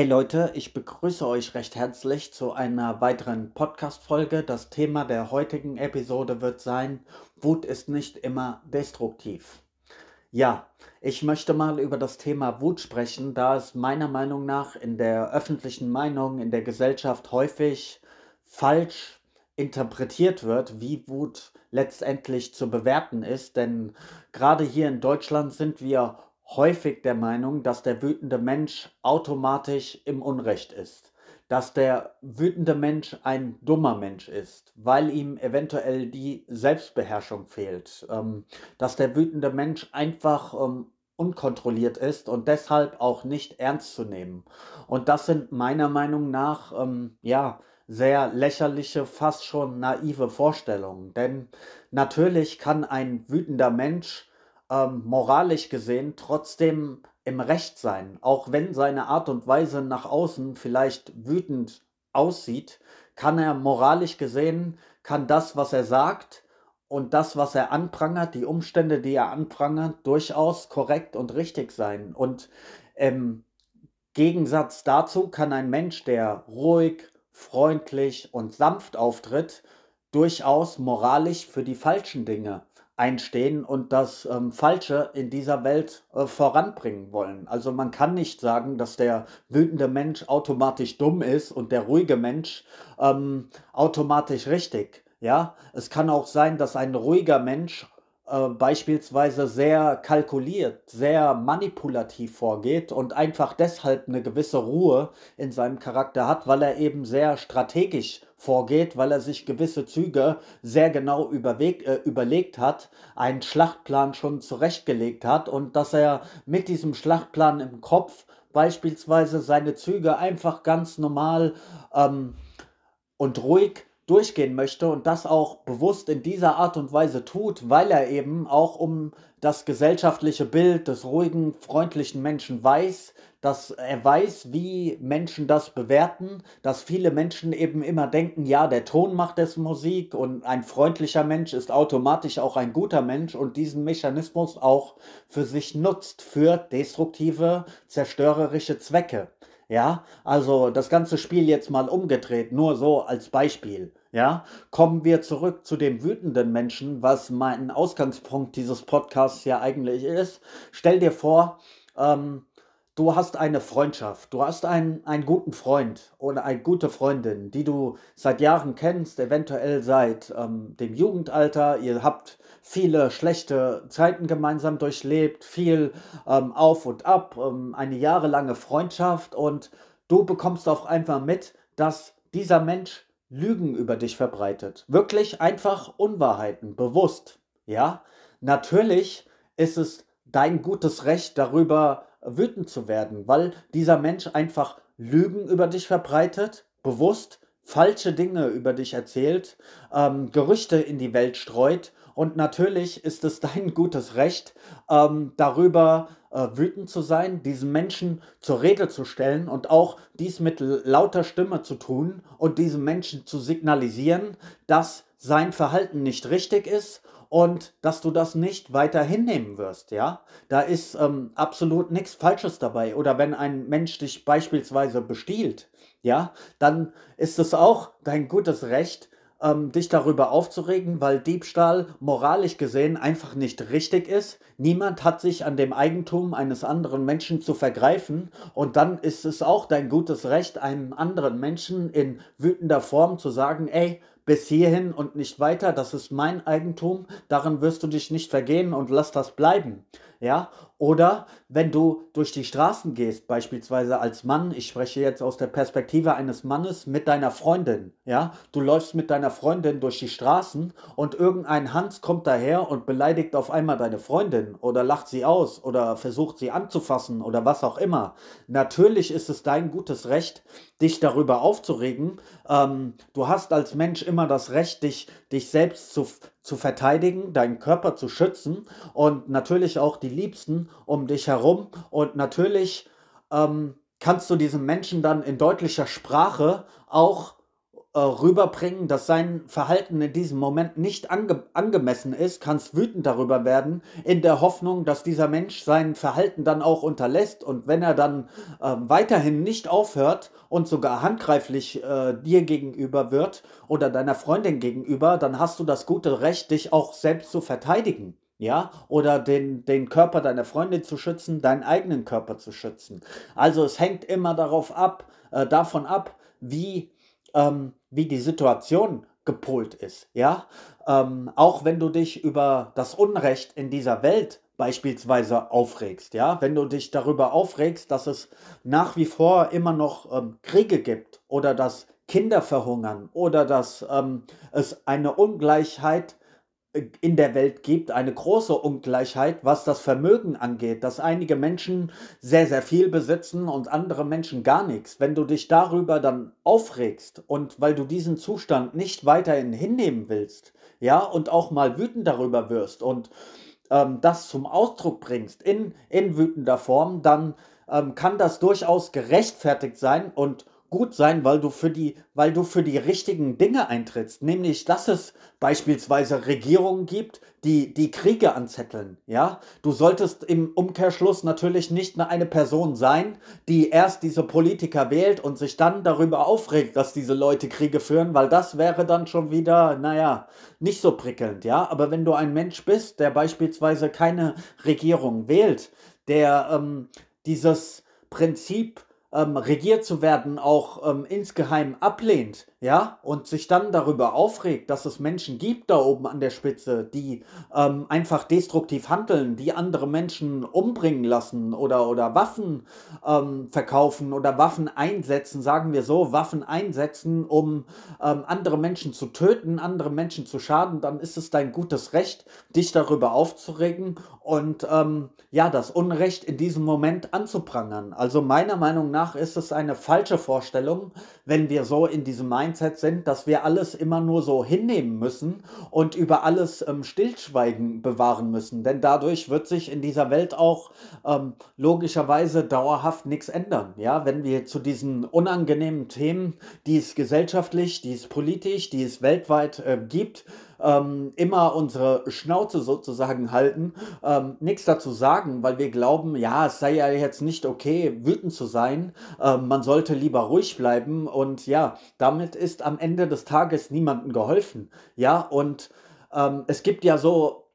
Hey Leute, ich begrüße euch recht herzlich zu einer weiteren Podcast-Folge. Das Thema der heutigen Episode wird sein: Wut ist nicht immer destruktiv. Ja, ich möchte mal über das Thema Wut sprechen, da es meiner Meinung nach in der öffentlichen Meinung, in der Gesellschaft häufig falsch interpretiert wird, wie Wut letztendlich zu bewerten ist. Denn gerade hier in Deutschland sind wir häufig der Meinung, dass der wütende Mensch automatisch im Unrecht ist. Dass der wütende Mensch ein dummer Mensch ist, weil ihm eventuell die Selbstbeherrschung fehlt. Ähm, dass der wütende Mensch einfach ähm, unkontrolliert ist und deshalb auch nicht ernst zu nehmen. Und das sind meiner Meinung nach, ähm, ja, sehr lächerliche, fast schon naive Vorstellungen. Denn natürlich kann ein wütender Mensch ähm, moralisch gesehen trotzdem im Recht sein, auch wenn seine Art und Weise nach außen vielleicht wütend aussieht, kann er moralisch gesehen, kann das, was er sagt und das, was er anprangert, die Umstände, die er anprangert, durchaus korrekt und richtig sein. Und im Gegensatz dazu kann ein Mensch, der ruhig, freundlich und sanft auftritt, durchaus moralisch für die falschen Dinge einstehen und das ähm, Falsche in dieser Welt äh, voranbringen wollen. Also man kann nicht sagen, dass der wütende Mensch automatisch dumm ist und der ruhige Mensch ähm, automatisch richtig. Ja, es kann auch sein, dass ein ruhiger Mensch äh, beispielsweise sehr kalkuliert, sehr manipulativ vorgeht und einfach deshalb eine gewisse Ruhe in seinem Charakter hat, weil er eben sehr strategisch vorgeht, weil er sich gewisse Züge sehr genau überweg, äh, überlegt hat, einen Schlachtplan schon zurechtgelegt hat und dass er mit diesem Schlachtplan im Kopf beispielsweise seine Züge einfach ganz normal ähm, und ruhig durchgehen möchte und das auch bewusst in dieser Art und Weise tut, weil er eben auch um das gesellschaftliche Bild des ruhigen, freundlichen Menschen weiß, dass er weiß, wie Menschen das bewerten, dass viele Menschen eben immer denken, ja, der Ton macht es Musik und ein freundlicher Mensch ist automatisch auch ein guter Mensch und diesen Mechanismus auch für sich nutzt, für destruktive, zerstörerische Zwecke. Ja, also das ganze Spiel jetzt mal umgedreht, nur so als Beispiel. Ja, kommen wir zurück zu dem wütenden Menschen, was mein Ausgangspunkt dieses Podcasts ja eigentlich ist. Stell dir vor, ähm, du hast eine Freundschaft, du hast einen, einen guten Freund oder eine gute Freundin, die du seit Jahren kennst, eventuell seit ähm, dem Jugendalter. Ihr habt viele schlechte Zeiten gemeinsam durchlebt, viel ähm, auf und ab, ähm, eine jahrelange Freundschaft und du bekommst auch einfach mit, dass dieser Mensch Lügen über dich verbreitet. Wirklich einfach Unwahrheiten, bewusst. Ja, natürlich ist es dein gutes Recht darüber wütend zu werden, weil dieser Mensch einfach Lügen über dich verbreitet, bewusst falsche Dinge über dich erzählt, ähm, Gerüchte in die Welt streut. Und natürlich ist es dein gutes Recht, ähm, darüber äh, wütend zu sein, diesen Menschen zur Rede zu stellen und auch dies mit lauter Stimme zu tun und diesem Menschen zu signalisieren, dass sein Verhalten nicht richtig ist und dass du das nicht weiter hinnehmen wirst, ja. Da ist ähm, absolut nichts Falsches dabei. Oder wenn ein Mensch dich beispielsweise bestiehlt, ja, dann ist es auch dein gutes Recht, ähm, dich darüber aufzuregen, weil Diebstahl moralisch gesehen einfach nicht richtig ist. Niemand hat sich an dem Eigentum eines anderen Menschen zu vergreifen und dann ist es auch dein gutes Recht, einem anderen Menschen in wütender Form zu sagen, ey, bis hierhin und nicht weiter, das ist mein Eigentum, daran wirst du dich nicht vergehen und lass das bleiben. Ja, oder wenn du durch die Straßen gehst, beispielsweise als Mann, ich spreche jetzt aus der Perspektive eines Mannes mit deiner Freundin, ja, du läufst mit deiner Freundin durch die Straßen und irgendein Hans kommt daher und beleidigt auf einmal deine Freundin oder lacht sie aus oder versucht sie anzufassen oder was auch immer. Natürlich ist es dein gutes Recht, dich darüber aufzuregen. Ähm, du hast als Mensch immer das Recht, dich, dich selbst zu, zu verteidigen, deinen Körper zu schützen und natürlich auch die Liebsten um dich herum. Und natürlich ähm, kannst du diesem Menschen dann in deutlicher Sprache auch äh, rüberbringen, dass sein Verhalten in diesem Moment nicht ange angemessen ist, kannst wütend darüber werden, in der Hoffnung, dass dieser Mensch sein Verhalten dann auch unterlässt. Und wenn er dann äh, weiterhin nicht aufhört und sogar handgreiflich äh, dir gegenüber wird oder deiner Freundin gegenüber, dann hast du das gute Recht, dich auch selbst zu verteidigen ja, oder den, den Körper deiner Freundin zu schützen, deinen eigenen Körper zu schützen. Also es hängt immer darauf ab, äh, davon ab, wie, ähm, wie die Situation gepolt ist, ja. Ähm, auch wenn du dich über das Unrecht in dieser Welt beispielsweise aufregst, ja, wenn du dich darüber aufregst, dass es nach wie vor immer noch ähm, Kriege gibt oder dass Kinder verhungern oder dass ähm, es eine Ungleichheit in der Welt gibt, eine große Ungleichheit, was das Vermögen angeht, dass einige Menschen sehr, sehr viel besitzen und andere Menschen gar nichts. Wenn du dich darüber dann aufregst und weil du diesen Zustand nicht weiterhin hinnehmen willst, ja, und auch mal wütend darüber wirst und ähm, das zum Ausdruck bringst in, in wütender Form, dann ähm, kann das durchaus gerechtfertigt sein und gut sein, weil du für die, weil du für die richtigen Dinge eintrittst. Nämlich, dass es beispielsweise Regierungen gibt, die die Kriege anzetteln. Ja, du solltest im Umkehrschluss natürlich nicht eine Person sein, die erst diese Politiker wählt und sich dann darüber aufregt, dass diese Leute Kriege führen, weil das wäre dann schon wieder, naja, nicht so prickelnd. Ja, aber wenn du ein Mensch bist, der beispielsweise keine Regierung wählt, der ähm, dieses Prinzip ähm, regiert zu werden auch ähm, insgeheim ablehnt, ja, und sich dann darüber aufregt, dass es Menschen gibt da oben an der Spitze, die ähm, einfach destruktiv handeln, die andere Menschen umbringen lassen oder, oder Waffen ähm, verkaufen oder Waffen einsetzen, sagen wir so, Waffen einsetzen, um ähm, andere Menschen zu töten, andere Menschen zu schaden, dann ist es dein gutes Recht, dich darüber aufzuregen und ähm, ja, das Unrecht in diesem Moment anzuprangern. Also meiner Meinung nach ist es eine falsche Vorstellung, wenn wir so in diesem Mind Mindset sind, dass wir alles immer nur so hinnehmen müssen und über alles ähm, Stillschweigen bewahren müssen. Denn dadurch wird sich in dieser Welt auch ähm, logischerweise dauerhaft nichts ändern. Ja, wenn wir zu diesen unangenehmen Themen, die es gesellschaftlich, die es politisch, die es weltweit äh, gibt, ähm, immer unsere Schnauze sozusagen halten, ähm, nichts dazu sagen, weil wir glauben, ja, es sei ja jetzt nicht okay, wütend zu sein, ähm, man sollte lieber ruhig bleiben und ja, damit ist am Ende des Tages niemandem geholfen. Ja, und ähm, es gibt ja so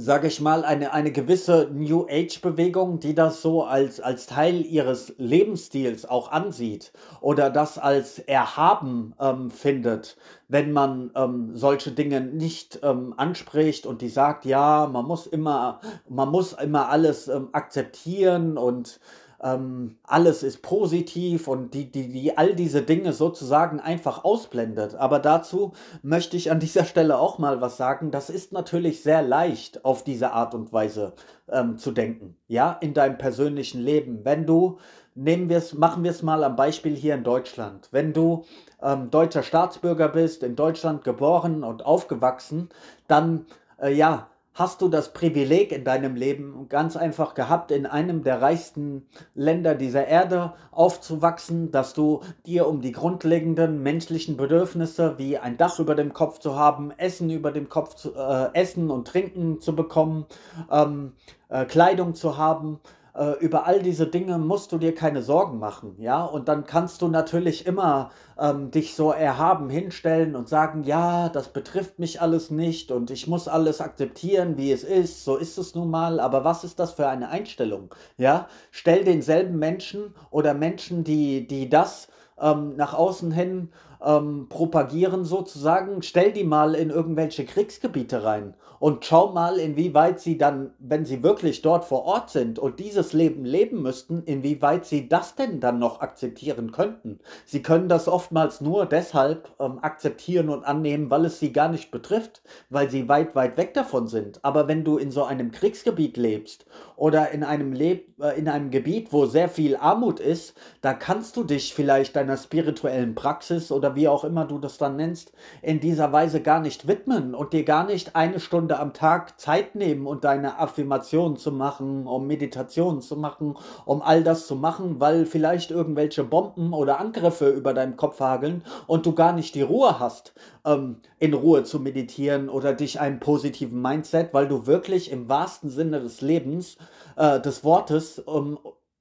sage ich mal, eine, eine gewisse New Age-Bewegung, die das so als, als Teil ihres Lebensstils auch ansieht oder das als erhaben ähm, findet, wenn man ähm, solche Dinge nicht ähm, anspricht und die sagt, ja, man muss immer, man muss immer alles ähm, akzeptieren und ähm, alles ist positiv und die, die, die all diese Dinge sozusagen einfach ausblendet. Aber dazu möchte ich an dieser Stelle auch mal was sagen. Das ist natürlich sehr leicht, auf diese Art und Weise ähm, zu denken. Ja, in deinem persönlichen Leben. Wenn du, nehmen wir es, machen wir es mal am Beispiel hier in Deutschland. Wenn du ähm, deutscher Staatsbürger bist, in Deutschland geboren und aufgewachsen, dann äh, ja, hast du das Privileg in deinem Leben ganz einfach gehabt, in einem der reichsten Länder dieser Erde aufzuwachsen, dass du dir um die grundlegenden menschlichen Bedürfnisse wie ein Dach über dem Kopf zu haben, Essen über dem Kopf zu äh, essen und trinken zu bekommen, ähm, äh, Kleidung zu haben, äh, über all diese Dinge musst du dir keine Sorgen machen, ja. Und dann kannst du natürlich immer ähm, dich so erhaben hinstellen und sagen, ja, das betrifft mich alles nicht und ich muss alles akzeptieren, wie es ist. So ist es nun mal. Aber was ist das für eine Einstellung, ja? Stell denselben Menschen oder Menschen, die die das ähm, nach außen hin ähm, propagieren sozusagen, stell die mal in irgendwelche Kriegsgebiete rein und schau mal, inwieweit sie dann, wenn sie wirklich dort vor Ort sind und dieses Leben leben müssten, inwieweit sie das denn dann noch akzeptieren könnten. Sie können das oftmals nur deshalb ähm, akzeptieren und annehmen, weil es sie gar nicht betrifft, weil sie weit, weit weg davon sind. Aber wenn du in so einem Kriegsgebiet lebst oder in einem, Leb äh, in einem Gebiet, wo sehr viel Armut ist, da kannst du dich vielleicht deiner deiner spirituellen Praxis oder wie auch immer du das dann nennst, in dieser Weise gar nicht widmen und dir gar nicht eine Stunde am Tag Zeit nehmen und deine Affirmationen zu machen, um Meditationen zu machen, um all das zu machen, weil vielleicht irgendwelche Bomben oder Angriffe über deinem Kopf hageln und du gar nicht die Ruhe hast, ähm, in Ruhe zu meditieren oder dich einem positiven Mindset, weil du wirklich im wahrsten Sinne des Lebens, äh, des Wortes, um,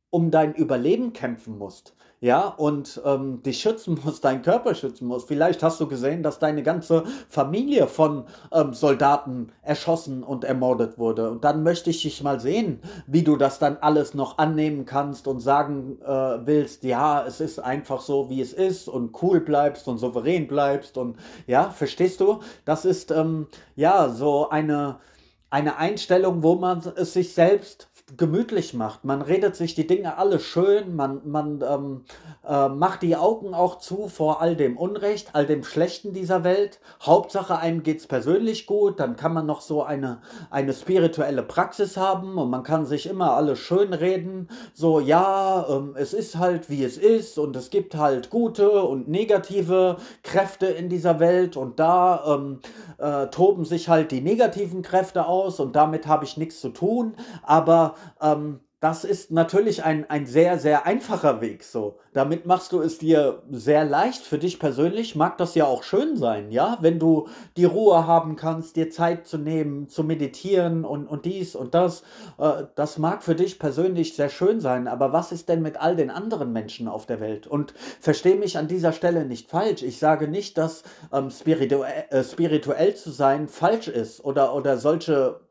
um dein Überleben kämpfen musst ja, und ähm, dich schützen musst, deinen Körper schützen musst. Vielleicht hast du gesehen, dass deine ganze Familie von ähm, Soldaten erschossen und ermordet wurde. Und dann möchte ich dich mal sehen, wie du das dann alles noch annehmen kannst und sagen äh, willst, ja, es ist einfach so, wie es ist und cool bleibst und souverän bleibst und ja, verstehst du? Das ist ähm, ja so eine eine Einstellung, wo man es sich selbst gemütlich macht. Man redet sich die Dinge alle schön, man, man ähm, äh, macht die Augen auch zu vor all dem Unrecht, all dem Schlechten dieser Welt. Hauptsache, einem geht es persönlich gut, dann kann man noch so eine, eine spirituelle Praxis haben und man kann sich immer alles schön reden. So, ja, ähm, es ist halt wie es ist und es gibt halt gute und negative Kräfte in dieser Welt und da ähm, äh, toben sich halt die negativen Kräfte aus und damit habe ich nichts zu tun. Aber ähm, das ist natürlich ein, ein sehr, sehr einfacher Weg so. Damit machst du es dir sehr leicht. Für dich persönlich mag das ja auch schön sein, ja? Wenn du die Ruhe haben kannst, dir Zeit zu nehmen, zu meditieren und, und dies und das. Äh, das mag für dich persönlich sehr schön sein. Aber was ist denn mit all den anderen Menschen auf der Welt? Und verstehe mich an dieser Stelle nicht falsch. Ich sage nicht, dass ähm, spirituell, äh, spirituell zu sein falsch ist oder, oder solche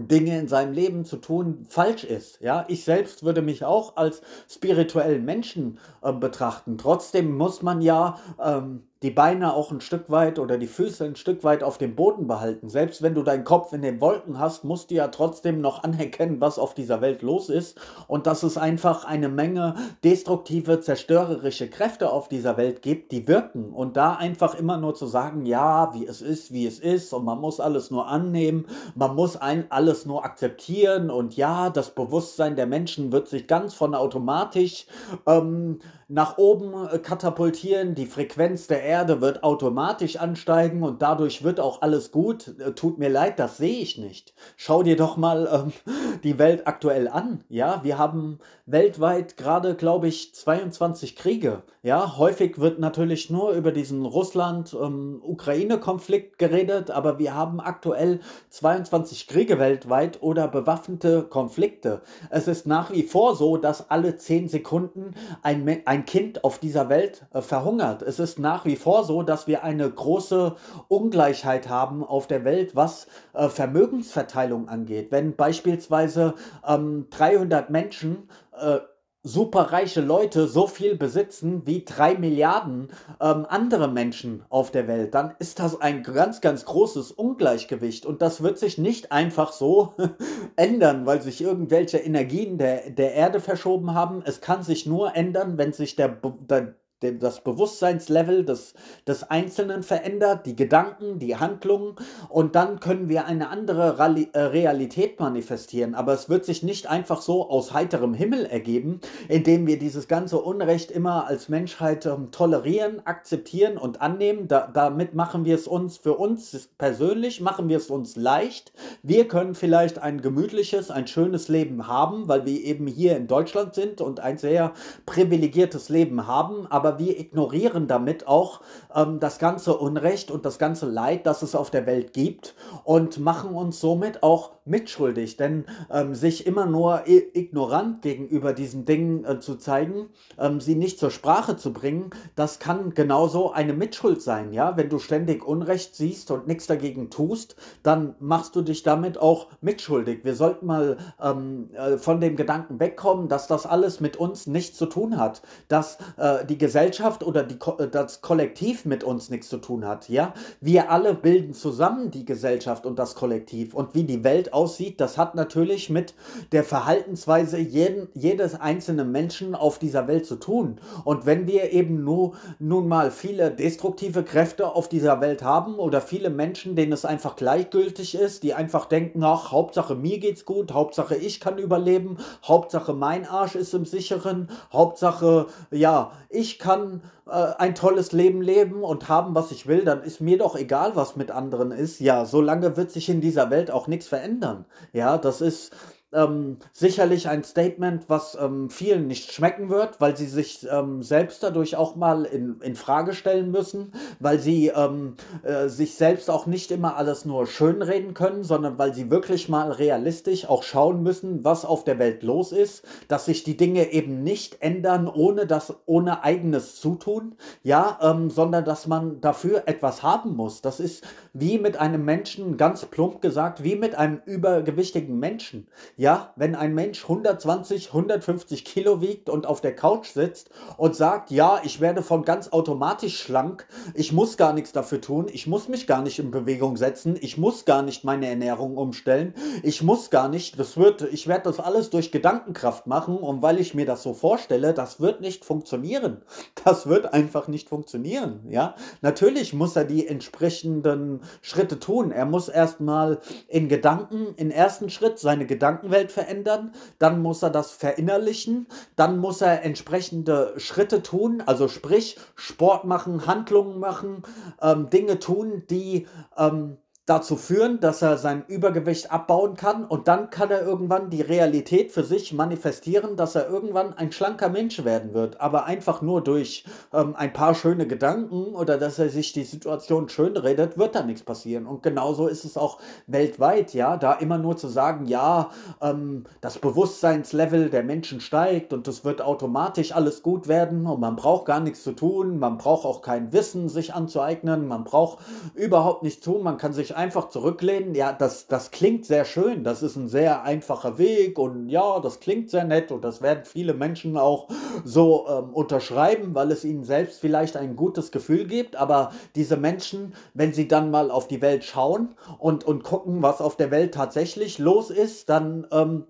Dinge in seinem Leben zu tun falsch ist. Ja, ich selbst würde mich auch als spirituellen Menschen äh, betrachten. Trotzdem muss man ja ähm, die Beine auch ein Stück weit oder die Füße ein Stück weit auf dem Boden behalten. Selbst wenn du deinen Kopf in den Wolken hast, musst du ja trotzdem noch anerkennen, was auf dieser Welt los ist und dass es einfach eine Menge destruktive, zerstörerische Kräfte auf dieser Welt gibt, die wirken. Und da einfach immer nur zu sagen, ja, wie es ist, wie es ist und man muss alles nur annehmen, man muss ein, alles nur akzeptieren und ja, das Bewusstsein der Menschen wird sich ganz von automatisch ähm, nach oben äh, katapultieren, die Frequenz der Erde wird automatisch ansteigen und dadurch wird auch alles gut. Äh, tut mir leid, das sehe ich nicht. Schau dir doch mal ähm, die Welt aktuell an. Ja, wir haben weltweit gerade, glaube ich, 22 Kriege. Ja, häufig wird natürlich nur über diesen Russland-Ukraine-Konflikt ähm, geredet, aber wir haben aktuell 22 Kriege weltweit oder bewaffnete Konflikte. Es ist nach wie vor so, dass alle 10 Sekunden ein, ein Kind auf dieser Welt äh, verhungert. Es ist nach wie vor so, dass wir eine große Ungleichheit haben auf der Welt, was äh, Vermögensverteilung angeht. Wenn beispielsweise ähm, 300 Menschen äh, superreiche Leute so viel besitzen wie drei Milliarden ähm, andere Menschen auf der Welt, dann ist das ein ganz, ganz großes Ungleichgewicht. Und das wird sich nicht einfach so ändern, weil sich irgendwelche Energien der, der Erde verschoben haben. Es kann sich nur ändern, wenn sich der, der das Bewusstseinslevel des, des Einzelnen verändert, die Gedanken, die Handlungen und dann können wir eine andere Rali äh, Realität manifestieren. Aber es wird sich nicht einfach so aus heiterem Himmel ergeben, indem wir dieses ganze Unrecht immer als Menschheit ähm, tolerieren, akzeptieren und annehmen. Da, damit machen wir es uns für uns persönlich, machen wir es uns leicht. Wir können vielleicht ein gemütliches, ein schönes Leben haben, weil wir eben hier in Deutschland sind und ein sehr privilegiertes Leben haben, aber aber wir ignorieren damit auch ähm, das ganze Unrecht und das ganze Leid, das es auf der Welt gibt und machen uns somit auch mitschuldig. Denn ähm, sich immer nur ignorant gegenüber diesen Dingen äh, zu zeigen, ähm, sie nicht zur Sprache zu bringen, das kann genauso eine Mitschuld sein. Ja? Wenn du ständig Unrecht siehst und nichts dagegen tust, dann machst du dich damit auch mitschuldig. Wir sollten mal ähm, äh, von dem Gedanken wegkommen, dass das alles mit uns nichts zu tun hat, dass äh, die Gesellschaft Gesellschaft oder die, äh, das Kollektiv mit uns nichts zu tun hat. Ja, wir alle bilden zusammen die Gesellschaft und das Kollektiv. Und wie die Welt aussieht, das hat natürlich mit der Verhaltensweise jeden, jedes einzelnen Menschen auf dieser Welt zu tun. Und wenn wir eben nur, nun mal viele destruktive Kräfte auf dieser Welt haben oder viele Menschen, denen es einfach gleichgültig ist, die einfach denken, ach, Hauptsache mir geht's gut, Hauptsache ich kann überleben, Hauptsache mein Arsch ist im sicheren, Hauptsache, ja, ich kann kann äh, ein tolles Leben leben und haben, was ich will, dann ist mir doch egal, was mit anderen ist. Ja, solange wird sich in dieser Welt auch nichts verändern. Ja, das ist ähm, sicherlich ein Statement, was ähm, vielen nicht schmecken wird, weil sie sich ähm, selbst dadurch auch mal in, in Frage stellen müssen, weil sie ähm, äh, sich selbst auch nicht immer alles nur schönreden können, sondern weil sie wirklich mal realistisch auch schauen müssen, was auf der Welt los ist, dass sich die Dinge eben nicht ändern, ohne das, ohne eigenes Zutun, ja, ähm, sondern dass man dafür etwas haben muss. Das ist wie mit einem Menschen, ganz plump gesagt, wie mit einem übergewichtigen Menschen. Ja, wenn ein Mensch 120, 150 Kilo wiegt und auf der Couch sitzt und sagt, ja, ich werde von ganz automatisch schlank, ich muss gar nichts dafür tun, ich muss mich gar nicht in Bewegung setzen, ich muss gar nicht meine Ernährung umstellen, ich muss gar nicht, das wird, ich werde das alles durch Gedankenkraft machen und weil ich mir das so vorstelle, das wird nicht funktionieren. Das wird einfach nicht funktionieren, ja. Natürlich muss er die entsprechenden Schritte tun. Er muss erstmal in Gedanken, im ersten Schritt seine Gedanken Gedankenwelt verändern, dann muss er das verinnerlichen, dann muss er entsprechende Schritte tun, also sprich Sport machen, Handlungen machen, ähm, Dinge tun, die ähm, dazu führen, dass er sein Übergewicht abbauen kann und dann kann er irgendwann die Realität für sich manifestieren, dass er irgendwann ein schlanker Mensch werden wird. Aber einfach nur durch ähm, ein paar schöne Gedanken oder dass er sich die Situation schön redet, wird da nichts passieren. Und genauso ist es auch weltweit, ja, da immer nur zu sagen, ja, ähm, das Bewusstseinslevel der Menschen steigt und es wird automatisch alles gut werden und man braucht gar nichts zu tun, man braucht auch kein Wissen sich anzueignen, man braucht überhaupt nichts tun, man kann sich einfach zurücklehnen, ja, das, das klingt sehr schön, das ist ein sehr einfacher Weg und ja, das klingt sehr nett und das werden viele Menschen auch so ähm, unterschreiben, weil es ihnen selbst vielleicht ein gutes Gefühl gibt, aber diese Menschen, wenn sie dann mal auf die Welt schauen und, und gucken, was auf der Welt tatsächlich los ist, dann ähm,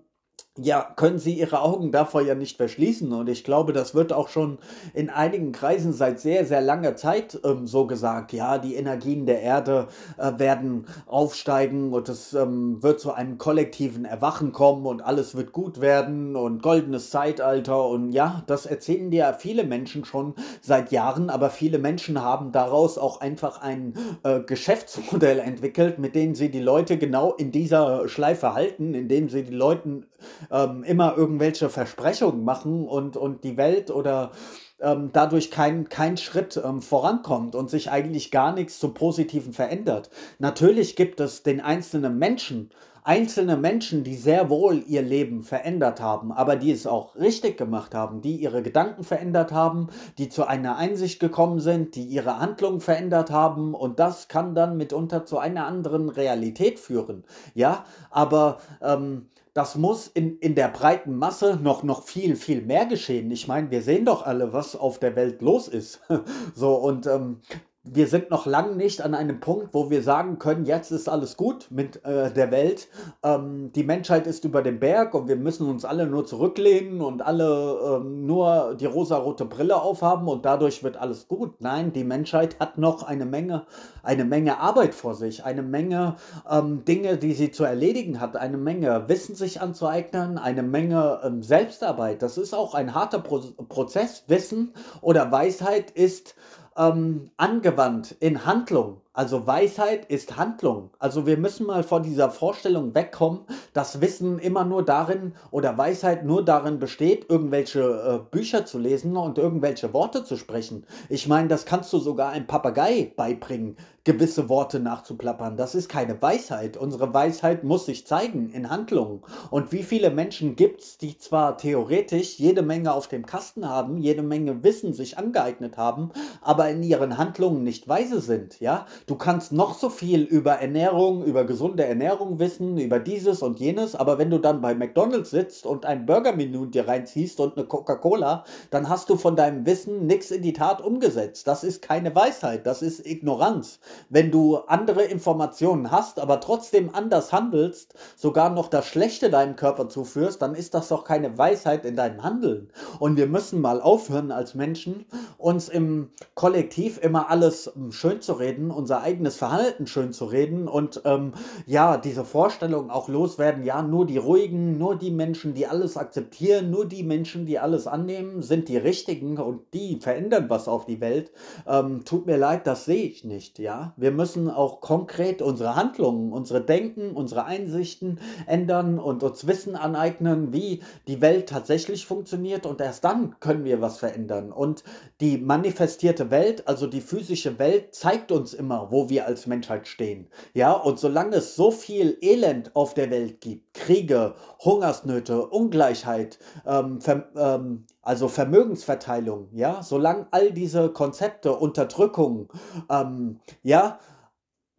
ja, können Sie Ihre Augen davor ja nicht verschließen. Und ich glaube, das wird auch schon in einigen Kreisen seit sehr, sehr langer Zeit ähm, so gesagt. Ja, die Energien der Erde äh, werden aufsteigen und es ähm, wird zu einem kollektiven Erwachen kommen und alles wird gut werden und goldenes Zeitalter. Und ja, das erzählen dir viele Menschen schon seit Jahren, aber viele Menschen haben daraus auch einfach ein äh, Geschäftsmodell entwickelt, mit dem sie die Leute genau in dieser Schleife halten, indem sie die Leuten ähm, immer irgendwelche Versprechungen machen und, und die Welt oder ähm, dadurch kein, kein Schritt ähm, vorankommt und sich eigentlich gar nichts zum Positiven verändert. Natürlich gibt es den einzelnen Menschen, einzelne Menschen, die sehr wohl ihr Leben verändert haben, aber die es auch richtig gemacht haben, die ihre Gedanken verändert haben, die zu einer Einsicht gekommen sind, die ihre Handlungen verändert haben und das kann dann mitunter zu einer anderen Realität führen. Ja, aber ähm, das muss in, in der breiten Masse noch, noch viel, viel mehr geschehen. Ich meine, wir sehen doch alle, was auf der Welt los ist. so, und ähm, wir sind noch lange nicht an einem Punkt, wo wir sagen können, jetzt ist alles gut mit äh, der Welt. Ähm, die Menschheit ist über dem Berg und wir müssen uns alle nur zurücklehnen und alle ähm, nur die rosarote Brille aufhaben und dadurch wird alles gut. Nein, die Menschheit hat noch eine Menge, eine Menge Arbeit vor sich, eine Menge ähm, Dinge, die sie zu erledigen hat, eine Menge Wissen sich anzueignen, eine Menge ähm, Selbstarbeit. Das ist auch ein harter Pro Prozess. Wissen oder Weisheit ist ähm, angewandt in Handlung. Also Weisheit ist Handlung. Also wir müssen mal vor dieser Vorstellung wegkommen, dass Wissen immer nur darin oder Weisheit nur darin besteht, irgendwelche äh, Bücher zu lesen und irgendwelche Worte zu sprechen. Ich meine, das kannst du sogar einem Papagei beibringen, gewisse Worte nachzuplappern. Das ist keine Weisheit. Unsere Weisheit muss sich zeigen in Handlungen. Und wie viele Menschen gibt es, die zwar theoretisch jede Menge auf dem Kasten haben, jede Menge Wissen sich angeeignet haben, aber in ihren Handlungen nicht weise sind, ja? Du kannst noch so viel über Ernährung, über gesunde Ernährung wissen, über dieses und jenes, aber wenn du dann bei McDonald's sitzt und ein Burgermenü dir reinziehst und eine Coca-Cola, dann hast du von deinem Wissen nichts in die Tat umgesetzt. Das ist keine Weisheit, das ist Ignoranz. Wenn du andere Informationen hast, aber trotzdem anders handelst, sogar noch das Schlechte deinem Körper zuführst, dann ist das doch keine Weisheit in deinem Handeln. Und wir müssen mal aufhören als Menschen, uns im Kollektiv immer alles hm, schön zu reden und unser eigenes Verhalten schön zu reden und ähm, ja, diese Vorstellung auch loswerden, ja, nur die ruhigen, nur die Menschen, die alles akzeptieren, nur die Menschen, die alles annehmen, sind die richtigen und die verändern was auf die Welt. Ähm, tut mir leid, das sehe ich nicht, ja. Wir müssen auch konkret unsere Handlungen, unsere Denken, unsere Einsichten ändern und uns Wissen aneignen, wie die Welt tatsächlich funktioniert und erst dann können wir was verändern. Und die manifestierte Welt, also die physische Welt, zeigt uns immer, wo wir als Menschheit stehen. Ja, und solange es so viel Elend auf der Welt gibt, Kriege, Hungersnöte, Ungleichheit, ähm, Ver ähm, also Vermögensverteilung, ja, solange all diese Konzepte, Unterdrückung, ähm, ja,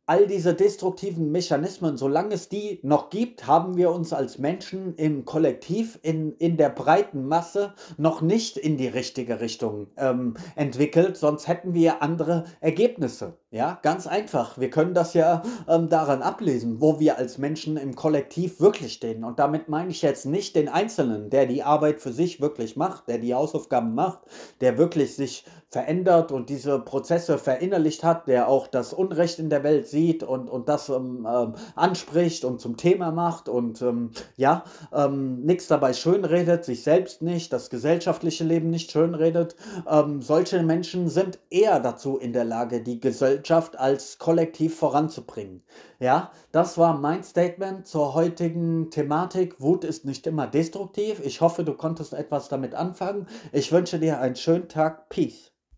all diese destruktiven Mechanismen, solange es die noch gibt, haben wir uns als Menschen im Kollektiv, in, in der breiten Masse noch nicht in die richtige Richtung ähm, entwickelt, sonst hätten wir andere Ergebnisse. Ja, ganz einfach. Wir können das ja ähm, daran ablesen, wo wir als Menschen im Kollektiv wirklich stehen. Und damit meine ich jetzt nicht den Einzelnen, der die Arbeit für sich wirklich macht, der die Hausaufgaben macht, der wirklich sich verändert und diese Prozesse verinnerlicht hat, der auch das Unrecht in der Welt sieht und, und das ähm, ähm, anspricht und zum Thema macht und ähm, ja, ähm, nichts dabei schönredet, sich selbst nicht, das gesellschaftliche Leben nicht schönredet. Ähm, solche Menschen sind eher dazu in der Lage, die Gesellschaft als Kollektiv voranzubringen. Ja, das war mein Statement zur heutigen Thematik. Wut ist nicht immer destruktiv. Ich hoffe, du konntest etwas damit anfangen. Ich wünsche dir einen schönen Tag. Peace.